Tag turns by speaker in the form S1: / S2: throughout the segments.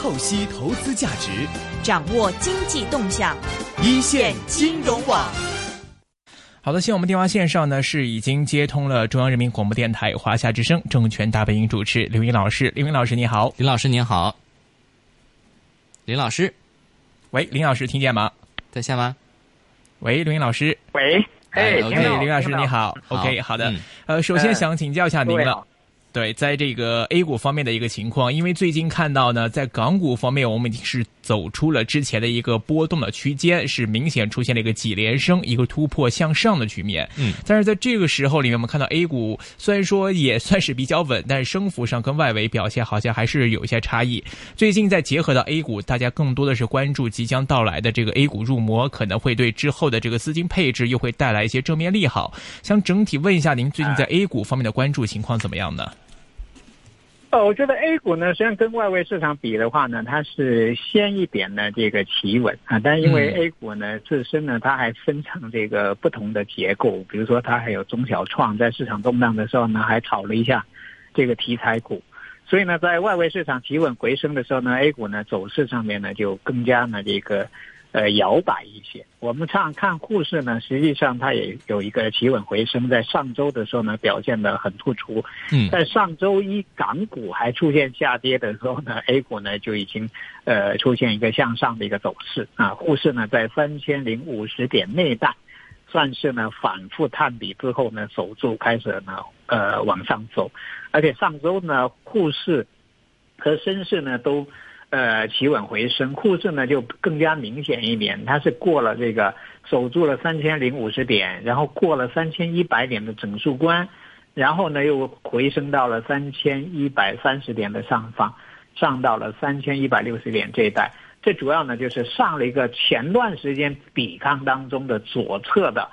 S1: 透析投资价值，
S2: 掌握经济动向，
S1: 一线金融网。
S3: 好的，现在我们电话线上呢是已经接通了中央人民广播电台华夏之声证券大本营主持刘英老师，刘英老师你好，
S4: 林老师。您好，林老师，
S3: 喂，林老师听见吗？
S4: 在线吗？
S3: 喂，刘英老师，
S5: 喂，哎，
S3: 哎，OK，林老师你好，OK，好的，呃，首先想请教一下您了。对，在这个 A 股方面的一个情况，因为最近看到呢，在港股方面，我们已经是走出了之前的一个波动的区间，是明显出现了一个几连升、一个突破向上的局面。
S4: 嗯，
S3: 但是在这个时候里面，我们看到 A 股虽然说也算是比较稳，但是升幅上跟外围表现好像还是有一些差异。最近再结合到 A 股，大家更多的是关注即将到来的这个 A 股入魔，可能会对之后的这个资金配置又会带来一些正面利好。想整体问一下，您最近在 A 股方面的关注情况怎么样呢？
S5: 呃，我觉得 A 股呢，实际上跟外围市场比的话呢，它是先一点的这个企稳啊，但因为 A 股呢自身呢，它还分成这个不同的结构，比如说它还有中小创，在市场动荡的时候呢，还炒了一下这个题材股，所以呢，在外围市场企稳回升的时候呢，A 股呢走势上面呢就更加呢这个。呃，摇摆一些。我们看看沪市呢，实际上它也有一个企稳回升，在上周的时候呢，表现的很突出。
S4: 嗯，
S5: 在上周一港股还出现下跌的时候呢，A 股呢就已经呃出现一个向上的一个走势啊。沪市呢在三千零五十点内带，算是呢反复探底之后呢，守住开始呢呃往上走，而且上周呢沪市和深市呢都。呃，企稳回升，沪市呢就更加明显一点，它是过了这个守住了三千零五十点，然后过了三千一百点的整数关，然后呢又回升到了三千一百三十点的上方，上到了三千一百六十点这一带，这主要呢就是上了一个前段时间抵抗当中的左侧的。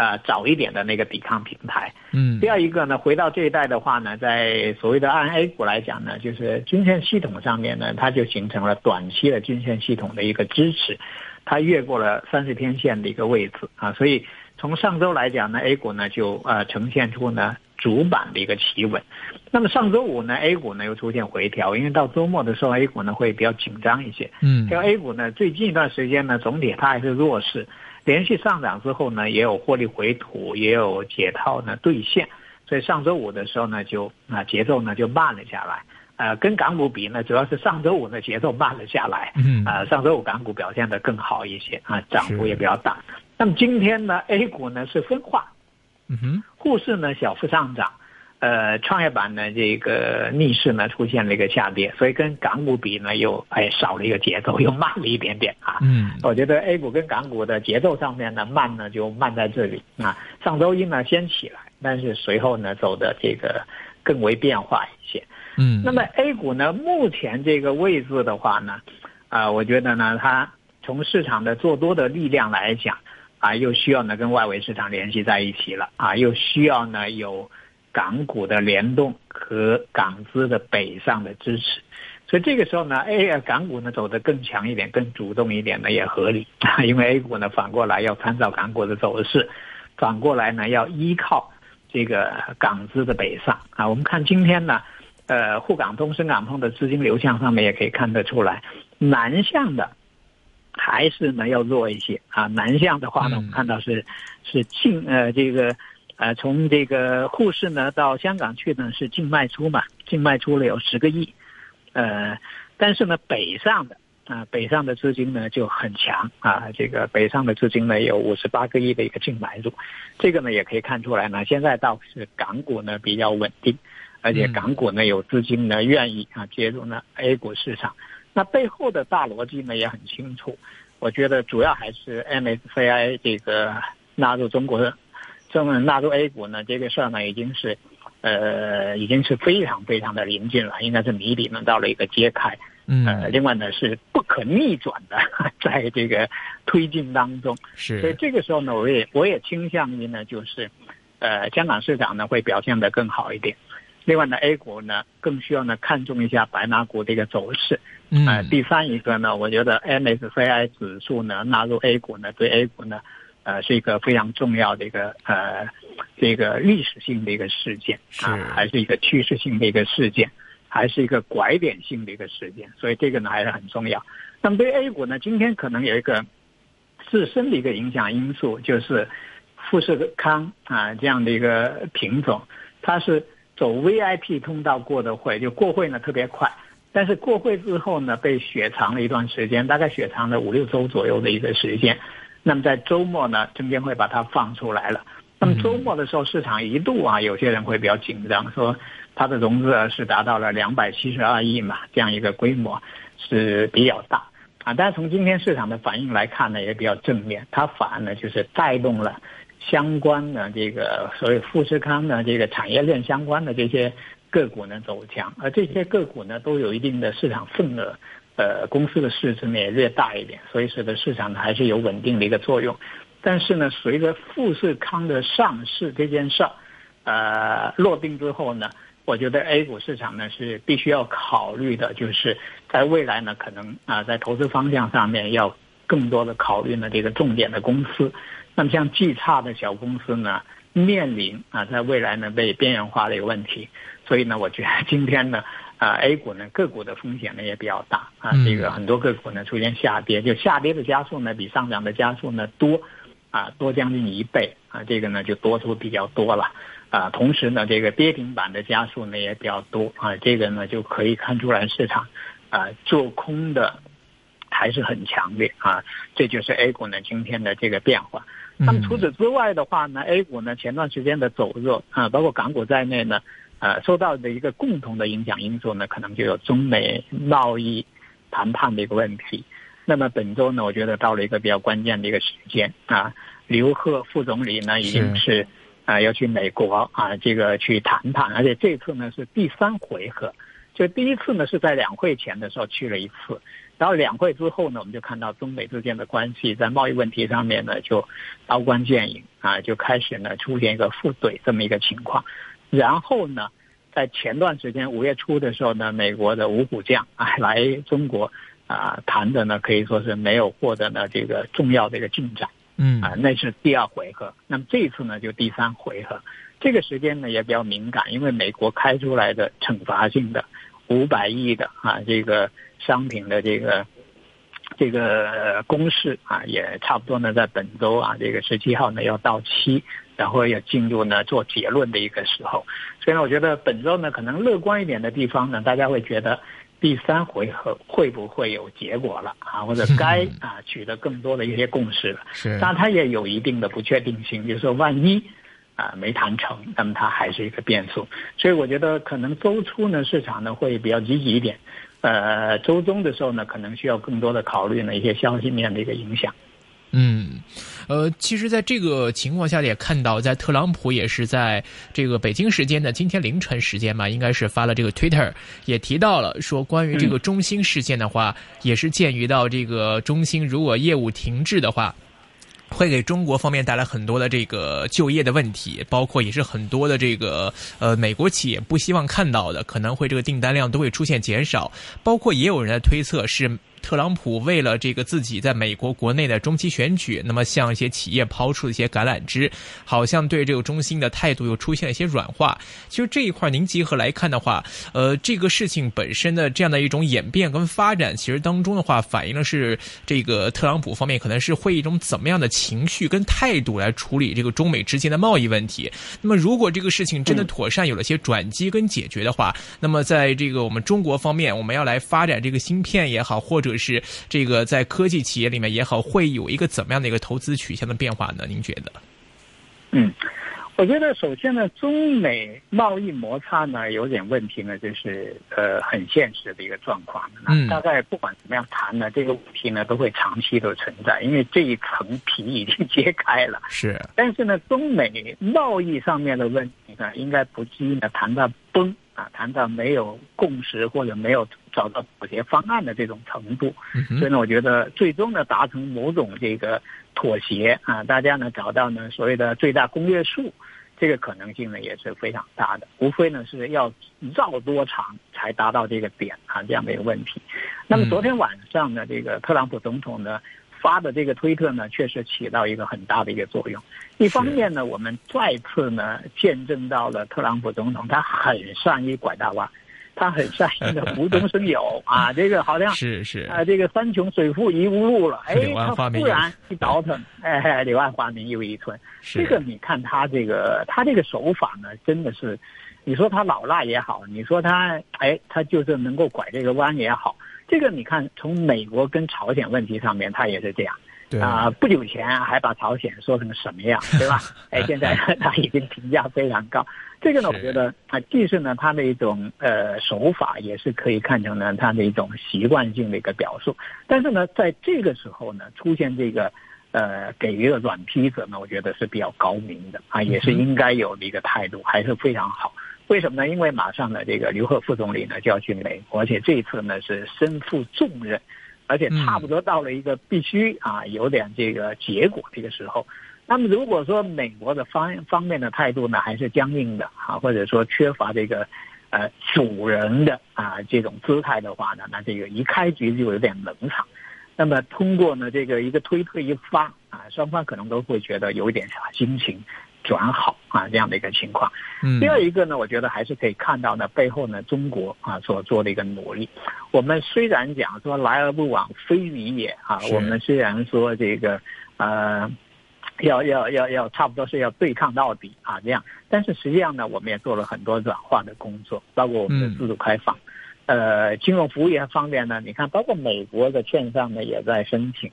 S5: 呃，早一点的那个抵抗平台。
S3: 嗯，
S5: 第二一个呢，回到这一代的话呢，在所谓的按 A 股来讲呢，就是均线系统上面呢，它就形成了短期的均线系统的一个支持，它越过了三十天线的一个位置啊，所以从上周来讲呢，A 股呢就呃呈现出呢主板的一个企稳。那么上周五呢，A 股呢又出现回调，因为到周末的时候，A 股呢会比较紧张一些。
S3: 嗯，
S5: 这个 A 股呢最近一段时间呢，总体它还是弱势。连续上涨之后呢，也有获利回吐，也有解套呢兑现，所以上周五的时候呢，就啊节奏呢就慢了下来。呃，跟港股比呢，主要是上周五呢节奏慢了下来。
S3: 嗯。
S5: 啊，上周五港股表现的更好一些啊，涨幅也比较大。那么今天呢，A 股呢是分化。
S3: 嗯哼。
S5: 沪市呢小幅上涨。呃，创业板呢，这个逆势呢出现了一个下跌，所以跟港股比呢，又哎少了一个节奏，又慢了一点点啊。
S3: 嗯，
S5: 我觉得 A 股跟港股的节奏上面呢，慢呢就慢在这里啊。上周一呢先起来，但是随后呢走的这个更为变化一些。
S3: 嗯，
S5: 那么 A 股呢，目前这个位置的话呢，啊，我觉得呢，它从市场的做多的力量来讲，啊，又需要呢跟外围市场联系在一起了啊，又需要呢有。港股的联动和港资的北上的支持，所以这个时候呢，A 港股呢走得更强一点、更主动一点呢也合理，因为 A 股呢反过来要参照港股的走势，反过来呢要依靠这个港资的北上啊。我们看今天呢，呃，沪港通、深港通的资金流向上面也可以看得出来，南向的还是呢要弱一些啊。南向的话呢，我们看到是是近呃这个。呃，从这个沪市呢到香港去呢是净卖出嘛，净卖出了有十个亿，呃，但是呢北上的啊北上的资金呢就很强啊，这个北上的资金呢有五十八个亿的一个净买入，这个呢也可以看出来呢，现在倒是港股呢比较稳定，而且港股呢有资金呢愿意啊介入呢 A 股市场，那背后的大逻辑呢也很清楚，我觉得主要还是 MSCI 这个纳入中国。这么纳入 A 股呢，这个事儿呢已经是，呃，已经是非常非常的临近了，应该是谜底呢到了一个揭开。
S3: 嗯。
S5: 呃，另外呢是不可逆转的，在这个推进当中。
S3: 是。
S5: 所以这个时候呢，我也我也倾向于呢，就是，呃，香港市场呢会表现得更好一点。另外呢，A 股呢更需要呢看重一下白马股的一个走势。
S3: 嗯。
S5: 呃，第三一个呢，我觉得 MSCI 指数呢纳入 A 股呢，对 A 股呢。呃，是一个非常重要的一个呃，这个历史性的一个事件啊，还是一个趋势性的一个事件，还是一个拐点性的一个事件，所以这个呢还是很重要。那么对 A 股呢，今天可能有一个自身的一个影响因素，就是富士康啊这样的一个品种，它是走 VIP 通道过的会，就过会呢特别快，但是过会之后呢被雪藏了一段时间，大概雪藏了五六周左右的一个时间。那么在周末呢，证监会把它放出来了。那么周末的时候，市场一度啊，有些人会比较紧张，说它的融资额是达到了两百七十二亿嘛，这样一个规模是比较大啊。但是从今天市场的反应来看呢，也比较正面，它反而呢就是带动了相关的这个所谓富士康的这个产业链相关的这些个股呢走强，而这些个股呢都有一定的市场份额。呃，公司的市值呢也略大一点，所以使得市场呢还是有稳定的一个作用。但是呢，随着富士康的上市这件事儿，呃，落定之后呢，我觉得 A 股市场呢是必须要考虑的，就是在未来呢，可能啊，在投资方向上面要更多的考虑呢这个重点的公司。那么像巨差的小公司呢，面临啊在未来呢被边缘化的一个问题。所以呢，我觉得今天呢。啊，A 股呢个股的风险呢也比较大啊，这个很多个股呢出现下跌，就下跌的加速呢比上涨的加速呢多，啊多将近一倍啊，这个呢就多出比较多了啊，同时呢这个跌停板的加速呢也比较多啊，这个呢就可以看出来市场啊做空的还是很强烈啊，这就是 A 股呢今天的这个变化。那么除此之外的话呢，A 股呢前段时间的走弱啊，包括港股在内呢。呃，受到的一个共同的影响因素呢，可能就有中美贸易谈判的一个问题。那么本周呢，我觉得到了一个比较关键的一个时间啊，刘鹤副总理呢已经是啊要去美国啊这个去谈判，而且这次呢是第三回合，就第一次呢是在两会前的时候去了一次，然后两会之后呢，我们就看到中美之间的关系在贸易问题上面呢就刀光剑影啊，就开始呢出现一个互怼这么一个情况。然后呢，在前段时间五月初的时候呢，美国的五虎将啊 来中国啊谈的呢，可以说是没有获得呢这个重要的一个进展，
S3: 嗯
S5: 啊，那是第二回合。那么这一次呢，就第三回合。这个时间呢也比较敏感，因为美国开出来的惩罚性的五百亿的啊这个商品的这个这个公示啊，也差不多呢在本周啊这个十七号呢要到期。然后要进入呢做结论的一个时候，所以呢，我觉得本周呢可能乐观一点的地方呢，大家会觉得第三回合会不会有结果了啊，或者该啊取得更多的一些共识了。
S3: 是，
S5: 但它也有一定的不确定性，比如说万一啊没谈成，那么它还是一个变数。所以我觉得可能周初呢市场呢会比较积极一点，呃，周中的时候呢可能需要更多的考虑呢一些消息面的一个影响。
S3: 嗯，呃，其实，在这个情况下也看到，在特朗普也是在这个北京时间的今天凌晨时间嘛，应该是发了这个 Twitter，也提到了说，关于这个中兴事件的话，也是鉴于到这个中兴如果业务停滞的话。会给中国方面带来很多的这个就业的问题，包括也是很多的这个呃美国企业不希望看到的，可能会这个订单量都会出现减少，包括也有人在推测是。特朗普为了这个自己在美国国内的中期选举，那么向一些企业抛出一些橄榄枝，好像对这个中心的态度又出现了一些软化。其实这一块您结合来看的话，呃，这个事情本身的这样的一种演变跟发展，其实当中的话反映的是这个特朗普方面可能是会一种怎么样的情绪跟态度来处理这个中美之间的贸易问题。那么如果这个事情真的妥善有了些转机跟解决的话，那么在这个我们中国方面，我们要来发展这个芯片也好，或者是这个在科技企业里面也好，会有一个怎么样的一个投资取向的变化呢？您觉得？
S5: 嗯，我觉得首先呢，中美贸易摩擦呢有点问题呢，就是呃很现实的一个状况。嗯，大概不管怎么样谈呢，这个问题呢都会长期的存在，因为这一层皮已经揭开了。
S3: 是，
S5: 但是呢，中美贸易上面的问题呢，应该不至于呢谈到崩。啊，谈到没有共识或者没有找到妥协方案的这种程度，所以呢，我觉得最终呢达成某种这个妥协啊，大家呢找到呢所谓的最大公约数，这个可能性呢也是非常大的。无非呢是要绕多长才达到这个点啊这样的一个问题。那么昨天晚上呢，这个特朗普总统呢。发的这个推特呢，确实起到一个很大的一个作用。一方面呢，我们再次呢见证到了特朗普总统他很善于拐大弯，他很善于的无中生有 啊，这个好像
S3: 是是
S5: 啊，这个山穷水复疑无路了，哎，他
S3: 花明又
S5: 忽然一倒腾，哎，柳暗花明又一村。这个你看他这个他这个手法呢，真的是，你说他老辣也好，你说他哎，他就是能够拐这个弯也好，这个你看从美国跟朝鲜问题上面，他也是这样。
S3: 对
S5: 啊、不久前还把朝鲜说成什么样，对吧？哎，现在 他已经评价非常高。这个呢，我觉得啊，既是呢他的一种呃手法，也是可以看成呢他的一种习惯性的一个表述。但是呢，在这个时候呢，出现这个呃给予的软批子呢，我觉得是比较高明的啊，也是应该有的一个态度，还是非常好。为什么呢？因为马上呢，这个刘鹤副总理呢就要去美国，而且这一次呢是身负重任。而且差不多到了一个必须啊有点这个结果这个时候，那么如果说美国的方方面的态度呢还是僵硬的啊，或者说缺乏这个呃主人的啊这种姿态的话呢，那这个一开局就有点冷场。那么通过呢这个一个推特一发啊，双方可能都会觉得有一点啥心情转好啊这样的一个情况。
S3: 嗯
S5: 第二一个呢，我觉得还是可以看到呢，背后呢，中国啊所做的一个努力。我们虽然讲说来而不往非礼也啊，我们虽然说这个呃。要要要要，差不多是要对抗到底啊，这样。但是实际上呢，我们也做了很多软化的工作，包括我们的
S3: 嗯
S5: 自主开放。呃，金融服务业方面呢，你看，包括美国的券商呢也在申请，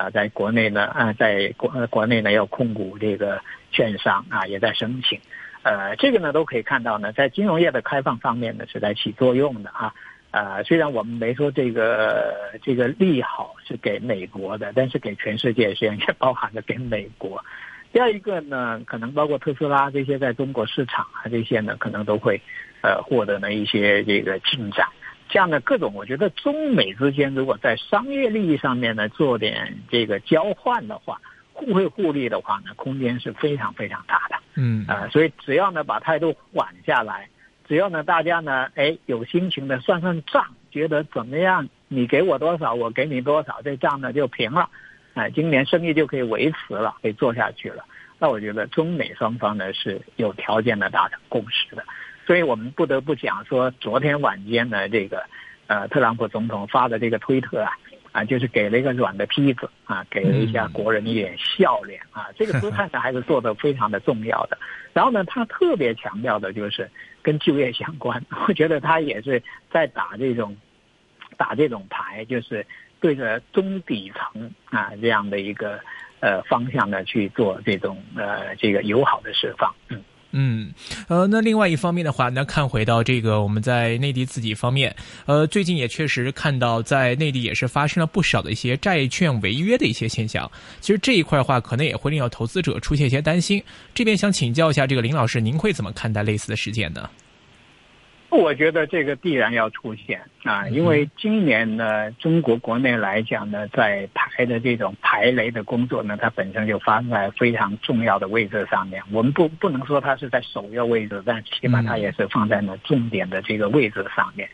S5: 啊、在国内呢，啊、在国国内呢要控股这个券商啊，也在申请。呃，这个呢都可以看到呢，在金融业的开放方面呢是在起作用的啊。呃，虽然我们没说这个这个利好是给美国的，但是给全世界实际上也包含着给美国。第二一个呢，可能包括特斯拉这些在中国市场啊这些呢，可能都会呃获得呢一些这个进展。这样的各种，我觉得中美之间如果在商业利益上面呢做点这个交换的话，互惠互利的话呢，空间是非常非常大的。
S3: 嗯
S5: 呃，所以只要呢把态度缓下来，只要呢大家呢哎有心情的算算账，觉得怎么样，你给我多少，我给你多少，这账呢就平了，哎、今年生意就可以维持了，可以做下去了。那我觉得中美双方呢是有条件的达成共识的，所以我们不得不讲说，昨天晚间呢这个呃特朗普总统发的这个推特啊。啊，就是给了一个软的坯子啊，给了一下国人一点笑脸啊，这个姿态呢还是做的非常的重要的。然后呢，他特别强调的就是跟就业相关，我觉得他也是在打这种打这种牌，就是对着中底层啊这样的一个呃方向呢去做这种呃这个友好的释放，嗯。
S3: 嗯，呃，那另外一方面的话，那看回到这个我们在内地自己方面，呃，最近也确实看到在内地也是发生了不少的一些债券违约的一些现象。其实这一块的话，可能也会令到投资者出现一些担心。这边想请教一下这个林老师，您会怎么看待类似的事件呢？
S5: 我觉得这个必然要出现啊，因为今年呢，中国国内来讲呢，在排的这种排雷的工作呢，它本身就发生在非常重要的位置上面。我们不不能说它是在首要位置，但起码它也是放在了重点的这个位置上面。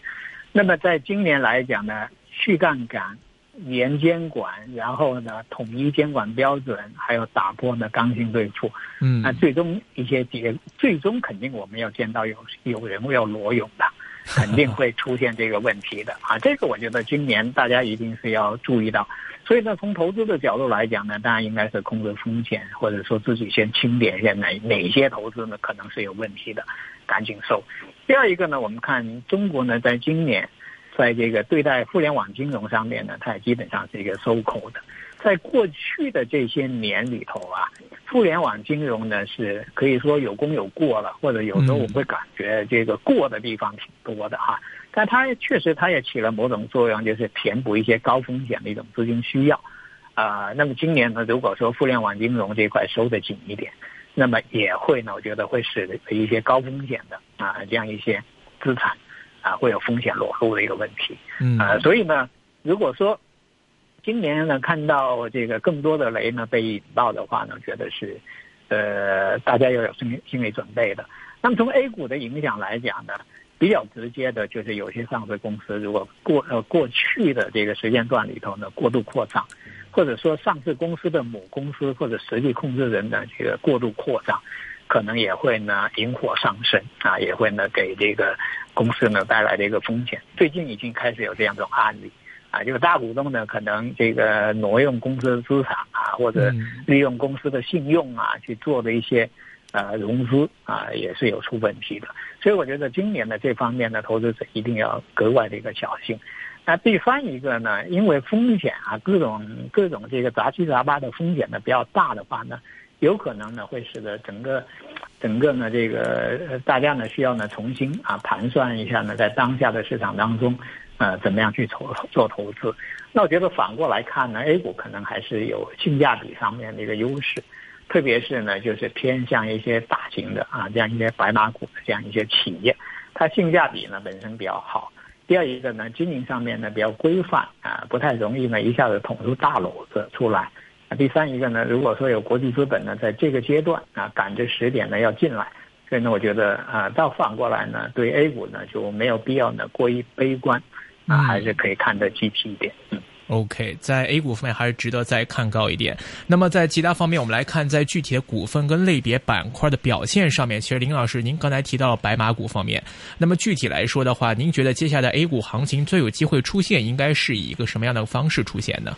S5: 那么在今年来讲呢，去杠杆、严监管，然后呢统一监管标准，还有打破呢刚性兑付，
S3: 嗯
S5: 那最终一些结，最终肯定我们要见到有有人要裸泳的，肯定会出现这个问题的啊。这个我觉得今年大家一定是要注意到。所以呢，从投资的角度来讲呢，大家应该是控制风险，或者说自己先清点一下哪哪些投资呢可能是有问题的，赶紧收。第二一个呢，我们看中国呢，在今年在这个对待互联网金融上面呢，它也基本上是一个收口的。在过去的这些年里头啊，互联网金融呢是可以说有功有过了，或者有时候我们会感觉这个过的地方挺多的哈。但它确实它也起了某种作用，就是填补一些高风险的一种资金需要。啊、那么今年呢，如果说互联网金融这块收的紧一点，那么也会呢，我觉得会使得一些高风险的啊这样一些资产啊会有风险裸露的一个问题。
S3: 嗯
S5: 啊，所以呢，如果说今年呢看到这个更多的雷呢被引爆的话呢，觉得是呃大家要有心理心理准备的。那么从 A 股的影响来讲呢，比较直接的就是有些上市公司如果过呃过去的这个时间段里头呢过度扩张，或者说上市公司的母公司或者实际控制人的这个过度扩张。可能也会呢引火上身啊，也会呢给这个公司呢带来的一个风险。最近已经开始有这样一种案例啊，就是大股东呢可能这个挪用公司的资产啊，或者利用公司的信用啊去做的一些呃融资啊，也是有出问题的。所以我觉得今年的这方面的投资者一定要格外的一个小心。那第三一个呢，因为风险啊，各种各种这个杂七杂八的风险呢比较大的话呢，有可能呢会使得整个整个呢这个大家呢需要呢重新啊盘算一下呢，在当下的市场当中，呃，怎么样去投做投资？那我觉得反过来看呢，A 股可能还是有性价比上面的一个优势，特别是呢就是偏向一些大型的啊这样一些白马股的这样一些企业，它性价比呢本身比较好。第二一个呢，经营上面呢比较规范啊，不太容易呢一下子捅出大篓子出来。啊，第三一个呢，如果说有国际资本呢在这个阶段啊赶着时点呢要进来，所以呢，我觉得啊，倒反过来呢，对 A 股呢就没有必要呢过于悲观，啊，还是可以看得积极一点，嗯。
S3: OK，在 A 股方面还是值得再看高一点。那么在其他方面，我们来看在具体的股份跟类别板块的表现上面。其实林老师，您刚才提到了白马股方面，那么具体来说的话，您觉得接下来 A 股行情最有机会出现，应该是以一个什么样的方式出现呢？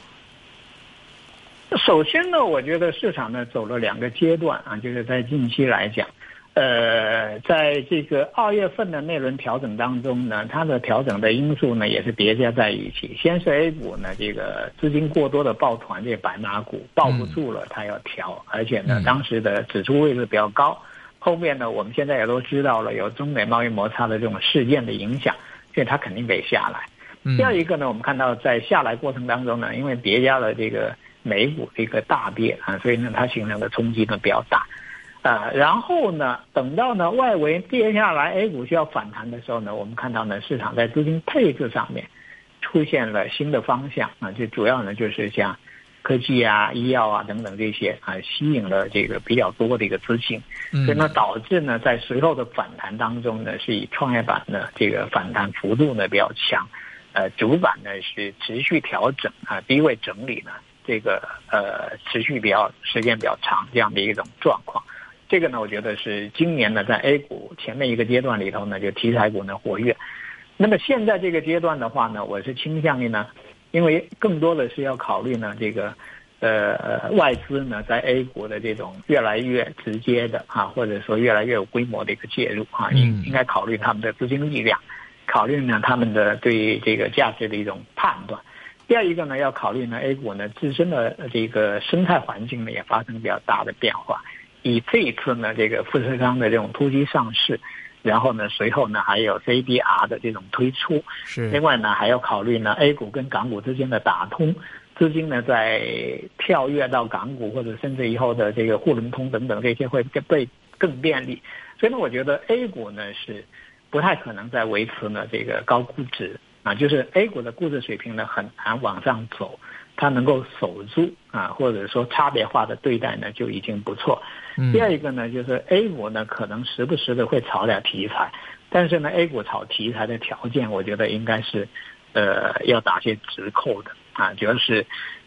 S5: 首先呢，我觉得市场呢走了两个阶段啊，就是在近期来讲。呃，在这个二月份的那轮调整当中呢，它的调整的因素呢也是叠加在一起。先是 A 股呢，这个资金过多的抱团，这白马股抱不住了，它要调，而且呢，当时的指数位置比较高。后面呢，我们现在也都知道了，有中美贸易摩擦的这种事件的影响，所以它肯定得下来。第二一个呢，我们看到在下来过程当中呢，因为叠加了这个美股的一个大跌啊，所以呢，它形成的冲击呢比较大。啊，然后呢，等到呢外围跌下来，A 股需要反弹的时候呢，我们看到呢市场在资金配置上面出现了新的方向啊，就主要呢就是像科技啊、医药啊等等这些啊，吸引了这个比较多的一个资金，所以呢导致呢在随后的反弹当中呢，是以创业板呢这个反弹幅度呢比较强，呃，主板呢是持续调整啊，低位整理呢，这个呃持续比较时间比较长这样的一种状况。这个呢，我觉得是今年呢，在 A 股前面一个阶段里头呢，就题材股呢活跃。那么现在这个阶段的话呢，我是倾向于呢，因为更多的是要考虑呢，这个呃外资呢在 A 股的这种越来越直接的啊，或者说越来越有规模的一个介入啊，应应该考虑他们的资金力量，考虑呢他们的对这个价值的一种判断。第二一个呢，要考虑呢 A 股呢自身的这个生态环境呢也发生比较大的变化。以这一次呢，这个富士康的这种突击上市，然后呢，随后呢还有 CDR 的这种推出，
S3: 是。
S5: 另外呢，还要考虑呢 A 股跟港股之间的打通，资金呢在跳跃到港股或者甚至以后的这个沪伦通等等这些会被更便利。所以呢，我觉得 A 股呢是不太可能再维持呢这个高估值啊，就是 A 股的估值水平呢很难往上走。它能够守住啊，或者说差别化的对待呢，就已经不错。第二一个呢，就是 A 股呢，可能时不时的会炒点题材，但是呢，A 股炒题材的条件，我觉得应该是，呃，要打些折扣的啊，主要是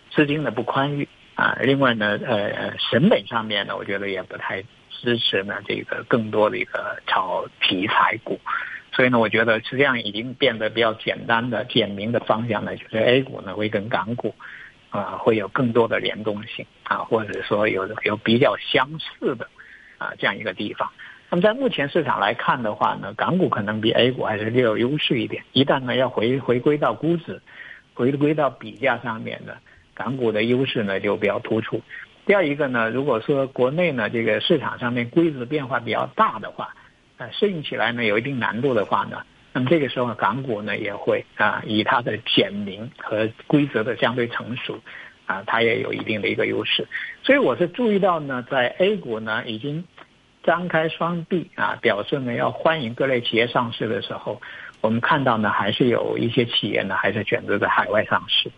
S5: 资金的不宽裕啊。另外呢，呃，审美上面呢，我觉得也不太支持呢这个更多的一个炒题材股。所以呢，我觉得实际上已经变得比较简单的、简明的方向呢，就是 A 股呢会跟港股。啊，会有更多的联动性啊，或者说有有比较相似的啊这样一个地方。那么在目前市场来看的话呢，港股可能比 A 股还是略有优势一点。一旦呢要回回归到估值，回归到比价上面呢，港股的优势呢就比较突出。第二一个呢，如果说国内呢这个市场上面规则变化比较大的话，适应起来呢有一定难度的话呢。那么这个时候，港股呢也会啊，以它的简明和规则的相对成熟，啊，它也有一定的一个优势。所以我是注意到呢，在 A 股呢已经张开双臂啊，表示呢要欢迎各类企业上市的时候，我们看到呢还是有一些企业呢还是选择在海外上市，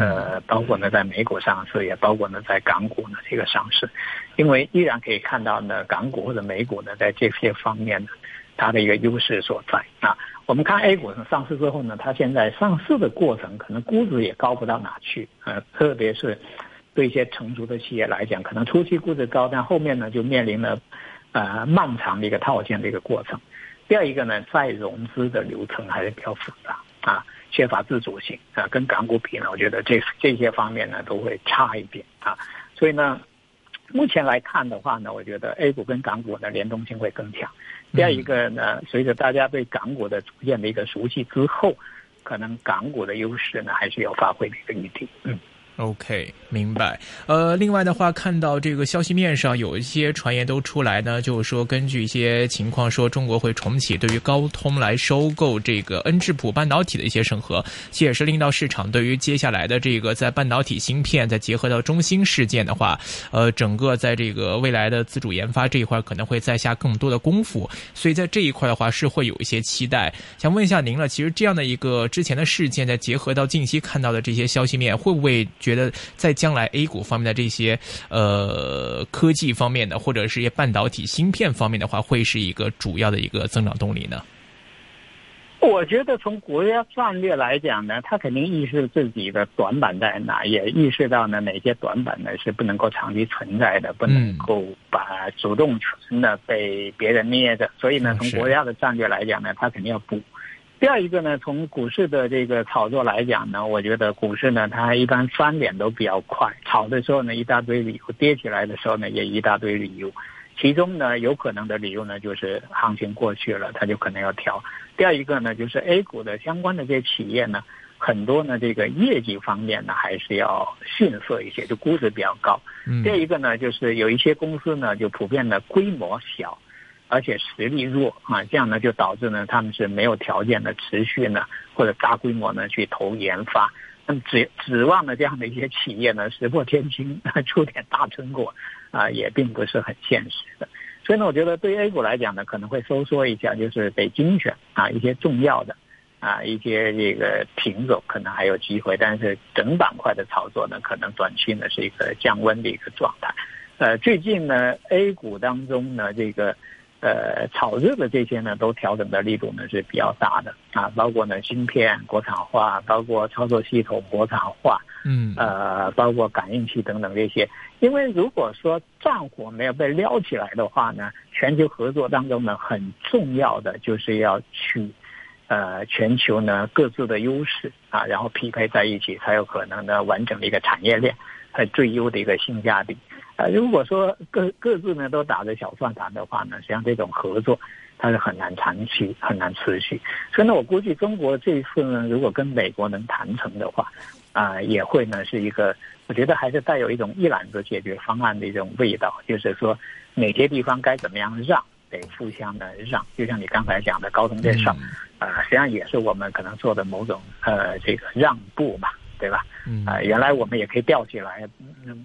S5: 呃，包括呢在美股上市，也包括呢在港股呢这个上市，因为依然可以看到呢港股或者美股呢在这些方面呢它的一个优势所在啊。我们看 A 股呢上市之后呢，它现在上市的过程可能估值也高不到哪去，呃，特别是对一些成熟的企业来讲，可能初期估值高，但后面呢就面临了呃漫长的一个套现的一个过程。第第二一个呢，再融资的流程还是比较复杂啊，缺乏自主性啊，跟港股比呢，我觉得这这些方面呢都会差一点啊。所以呢，目前来看的话呢，我觉得 A 股跟港股的联动性会更强。第二一个呢，随着大家对港股的逐渐的一个熟悉之后，可能港股的优势呢还是要发挥的一个余地。嗯。
S3: OK，明白。呃，另外的话，看到这个消息面上有一些传言都出来呢，就是说根据一些情况说，中国会重启对于高通来收购这个恩智浦半导体的一些审核，这也是令到市场对于接下来的这个在半导体芯片再结合到中芯事件的话，呃，整个在这个未来的自主研发这一块可能会再下更多的功夫，所以在这一块的话是会有一些期待。想问一下您了，其实这样的一个之前的事件，再结合到近期看到的这些消息面，会不会？觉得在将来 A 股方面的这些呃科技方面的，或者是一些半导体芯片方面的话，会是一个主要的一个增长动力呢？
S5: 我觉得从国家战略来讲呢，他肯定意识自己的短板在哪，也意识到呢哪些短板呢是不能够长期存在的，不能够把主动权呢被别人捏着，所以呢，从国家的战略来讲呢，他肯定要补。第二一个呢，从股市的这个炒作来讲呢，我觉得股市呢，它一般翻脸都比较快，炒的时候呢一大堆理由，跌起来的时候呢也一大堆理由，其中呢有可能的理由呢就是行情过去了，它就可能要调。第二一个呢，就是 A 股的相关的这些企业呢，很多呢这个业绩方面呢还是要逊色一些，就估值比较高。第二一个呢，就是有一些公司呢就普遍的规模小。而且实力弱啊，这样呢就导致呢他们是没有条件的持续呢或者大规模呢去投研发，那么指指望呢这样的一些企业呢石破天惊 出点大成果啊也并不是很现实的，所以呢我觉得对于 A 股来讲呢可能会收缩一下，就是得精选啊一些重要的啊一些这个品种可能还有机会，但是整板块的操作呢可能短期呢是一个降温的一个状态。呃，最近呢 A 股当中呢这个。呃，炒热的这些呢，都调整的力度呢是比较大的啊，包括呢芯片国产化，包括操作系统国产化，
S3: 嗯，
S5: 呃，包括感应器等等这些。因为如果说战火没有被撩起来的话呢，全球合作当中呢，很重要的就是要去，呃，全球呢各自的优势啊，然后匹配在一起，才有可能呢完整的一个产业链和最优的一个性价比。呃，如果说各各自呢都打着小算盘的话呢，实际上这种合作它是很难长期、很难持续。所以呢，我估计中国这一次呢，如果跟美国能谈成的话，啊，也会呢是一个，我觉得还是带有一种一揽子解决方案的一种味道，就是说哪些地方该怎么样让，得互相的让。就像你刚才讲的高通这事儿，啊，实际上也是我们可能做的某种呃这个让步吧，对吧？啊，原来我们也可以吊起来，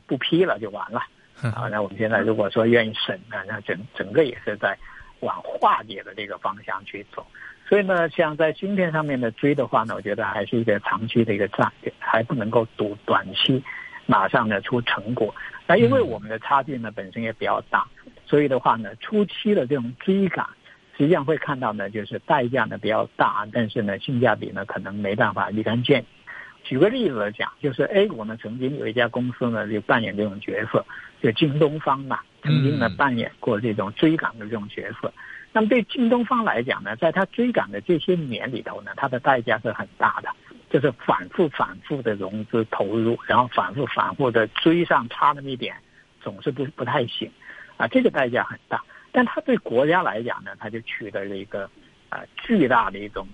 S5: 不批了就完了。啊，那我们现在如果说愿意审呢，那整整个也是在往化解的这个方向去走。所以呢，像在芯片上面的追的话呢，我觉得还是一个长期的一个战略，还不能够赌短期马上呢出成果。那因为我们的差距呢本身也比较大，所以的话呢，初期的这种追赶，实际上会看到呢，就是代价呢比较大，但是呢性价比呢可能没办法立竿见影。举个例子来讲，就是 A 股呢曾经有一家公司呢就扮演这种角色。就京东方嘛，曾经呢扮演过这种追赶的这种角色。那么对京东方来讲呢，在他追赶的这些年里头呢，它的代价是很大的，就是反复反复的融资投入，然后反复反复的追上差那么一点，总是不不太行，啊，这个代价很大。但他对国家来讲呢，他就取得了一个啊巨大的一种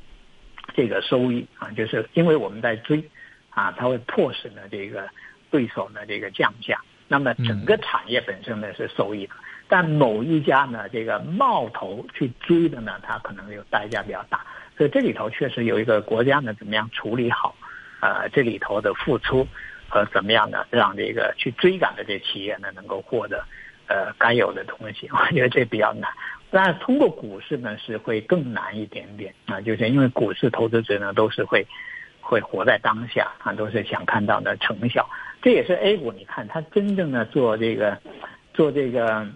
S5: 这个收益啊，就是因为我们在追，啊，它会迫使呢这个对手呢这个降价。那么整个产业本身呢是受益的，但某一家呢这个冒头去追的呢，它可能有代价比较大，所以这里头确实有一个国家呢怎么样处理好，呃这里头的付出和怎么样呢让这个去追赶的这企业呢能够获得呃该有的东西，我觉得这比较难。但是通过股市呢是会更难一点点啊，就是因为股市投资者呢都是会会活在当下啊，都是想看到的成效。这也是 A 股，你看它真正的做这个，做这个，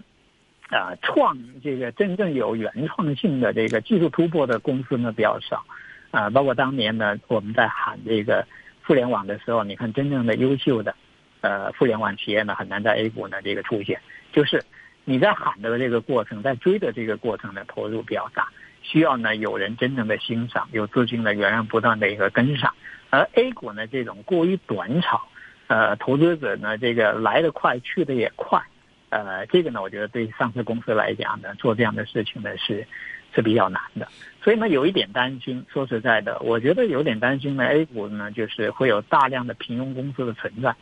S5: 啊，创这个真正有原创性的这个技术突破的公司呢比较少，啊，包括当年呢我们在喊这个互联网的时候，你看真正的优秀的，呃，互联网企业呢很难在 A 股呢这个出现，就是你在喊的这个过程，在追的这个过程呢投入比较大，需要呢有人真正的欣赏，有资金呢源源不断的一个跟上。而 A 股呢这种过于短炒，呃，投资者呢这个来得快去的也快，呃，这个呢我觉得对上市公司来讲呢做这样的事情呢是是比较难的。所以呢有一点担心，说实在的，我觉得有点担心呢 A 股呢就是会有大量的平庸公司的存在。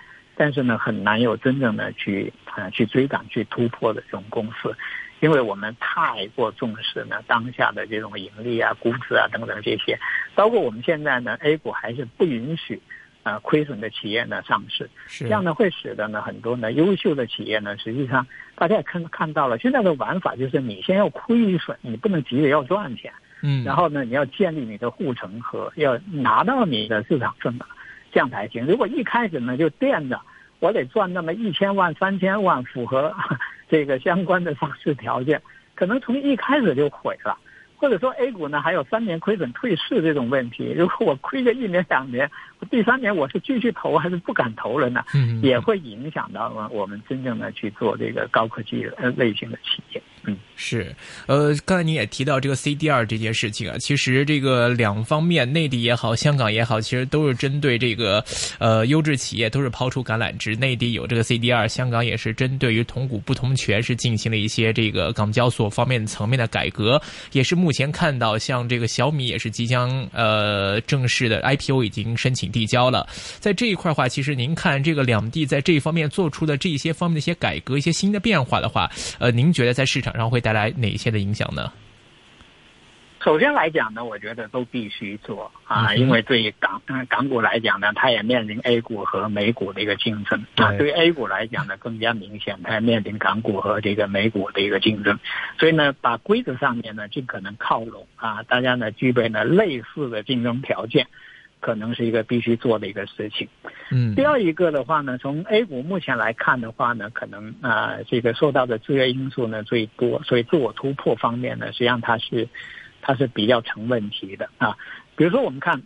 S5: 但是呢，很难有真正的去啊去追赶、去突破的这种公司，因为我们太过重视呢当下的这种盈利啊、估值啊等等这些，包括我们现在呢 A 股还是不允许啊亏损的企业呢上市，这样呢会使得呢很多呢优秀的企业呢，实际上大家也看看到了，现在的玩法就是你先要亏损，你不能急着要赚钱，
S3: 嗯，
S5: 然后呢你要建立你的护城河，要拿到你的市场份额。这样才行。如果一开始呢就垫着，我得赚那么一千万、三千万，符合这个相关的上市条件，可能从一开始就毁了。或者说 A 股呢还有三年亏损退市这种问题，如果我亏个一年两年，第三年我是继续投还是不敢投了呢？
S3: 嗯，
S5: 也会影响到我们真正的去做这个高科技呃类型的企业。
S3: 是，呃，刚才你也提到这个 CDR 这件事情啊，其实这个两方面，内地也好，香港也好，其实都是针对这个呃优质企业都是抛出橄榄枝。内地有这个 CDR，香港也是针对于同股不同权是进行了一些这个港交所方面层面的改革，也是目前看到像这个小米也是即将呃正式的 IPO 已经申请递交了。在这一块的话，其实您看这个两地在这一方面做出的这一些方面的一些改革、一些新的变化的话，呃，您觉得在市场上会带来哪些的影响呢？
S5: 首先来讲呢，我觉得都必须做啊，因为对于港港股来讲呢，它也面临 A 股和美股的一个竞争啊。对于 A 股来讲呢，更加明显，它面临港股和这个美股的一个竞争。所以呢，把规则上面呢尽可能靠拢啊，大家呢具备呢类似的竞争条件。可能是一个必须做的一个事情。
S3: 嗯，
S5: 第二一个的话呢，从 A 股目前来看的话呢，可能啊这个受到的制约因素呢最多，所以自我突破方面呢，实际上它是它是比较成问题的啊。比如说我们看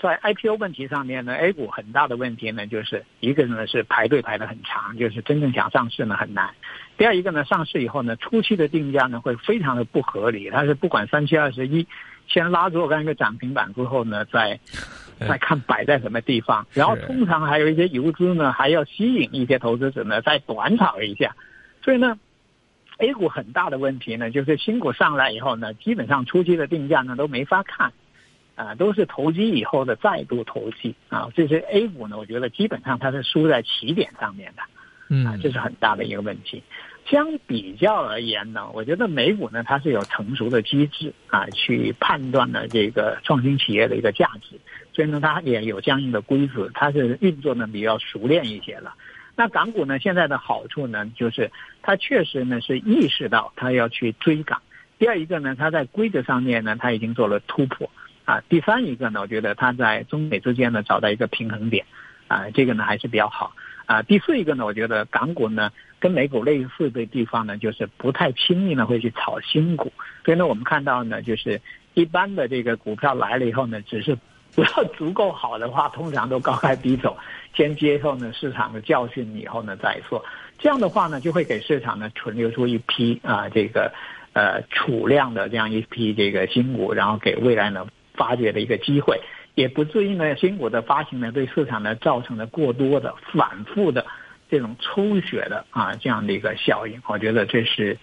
S5: 在 IPO 问题上面呢，A 股很大的问题呢，就是一个呢是排队排的很长，就是真正想上市呢很难。第二一个呢，上市以后呢，初期的定价呢会非常的不合理，它是不管三七二十一。先拉若干个涨停板之后呢，再再看摆在什么地方，然后通常还有一些游资呢，还要吸引一些投资者呢，再短炒一下。所以呢，A 股很大的问题呢，就是新股上来以后呢，基本上初期的定价呢都没法看，啊，都是投机以后的再度投机啊。这些 A 股呢，我觉得基本上它是输在起点上面的，
S3: 嗯，
S5: 这是很大的一个问题。相比较而言呢，我觉得美股呢它是有成熟的机制啊，去判断呢这个创新企业的一个价值，所以呢它也有相应的规则，它是运作呢比较熟练一些了。那港股呢现在的好处呢，就是它确实呢是意识到它要去追赶。第二一个呢，它在规则上面呢它已经做了突破啊。第三一个呢，我觉得它在中美之间呢找到一个平衡点啊，这个呢还是比较好啊。第四一个呢，我觉得港股呢。跟美股类似的地方呢，就是不太轻易呢会去炒新股，所以呢，我们看到呢，就是一般的这个股票来了以后呢，只是不要足够好的话，通常都高开低走，先接受呢市场的教训以后呢再说。这样的话呢，就会给市场呢存留出一批啊这个呃储量的这样一批这个新股，然后给未来呢发掘的一个机会，也不至于呢新股的发行呢对市场呢造成了过多的反复的。这种抽血的啊，这样的一个效应，我觉得这是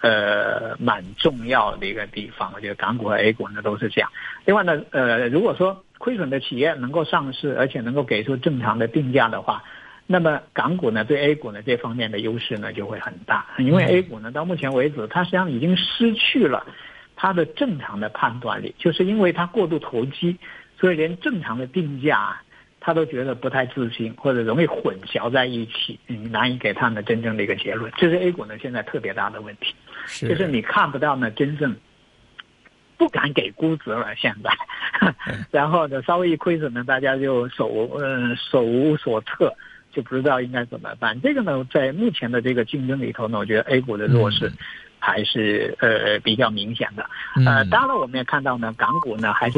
S5: 呃蛮重要的一个地方。我觉得港股和 A 股呢都是这样。另外呢，呃，如果说亏损的企业能够上市，而且能够给出正常的定价的话，那么港股呢对 A 股呢这方面的优势呢就会很大。因为 A 股呢到目前为止，它实际上已经失去了它的正常的判断力，就是因为它过度投机，所以连正常的定价。他都觉得不太自信，或者容易混淆在一起，嗯，难以给他们真正的一个结论。这是 A 股呢现在特别大的问题，就是你看不到呢真正不敢给估值了。现在，然后呢稍微一亏损呢，大家就手嗯手无所策，就不知道应该怎么办。这个呢在目前的这个竞争里头呢，我觉得 A 股的弱势还是呃比较明显的。呃，当然了，我们也看到呢，港股呢还是。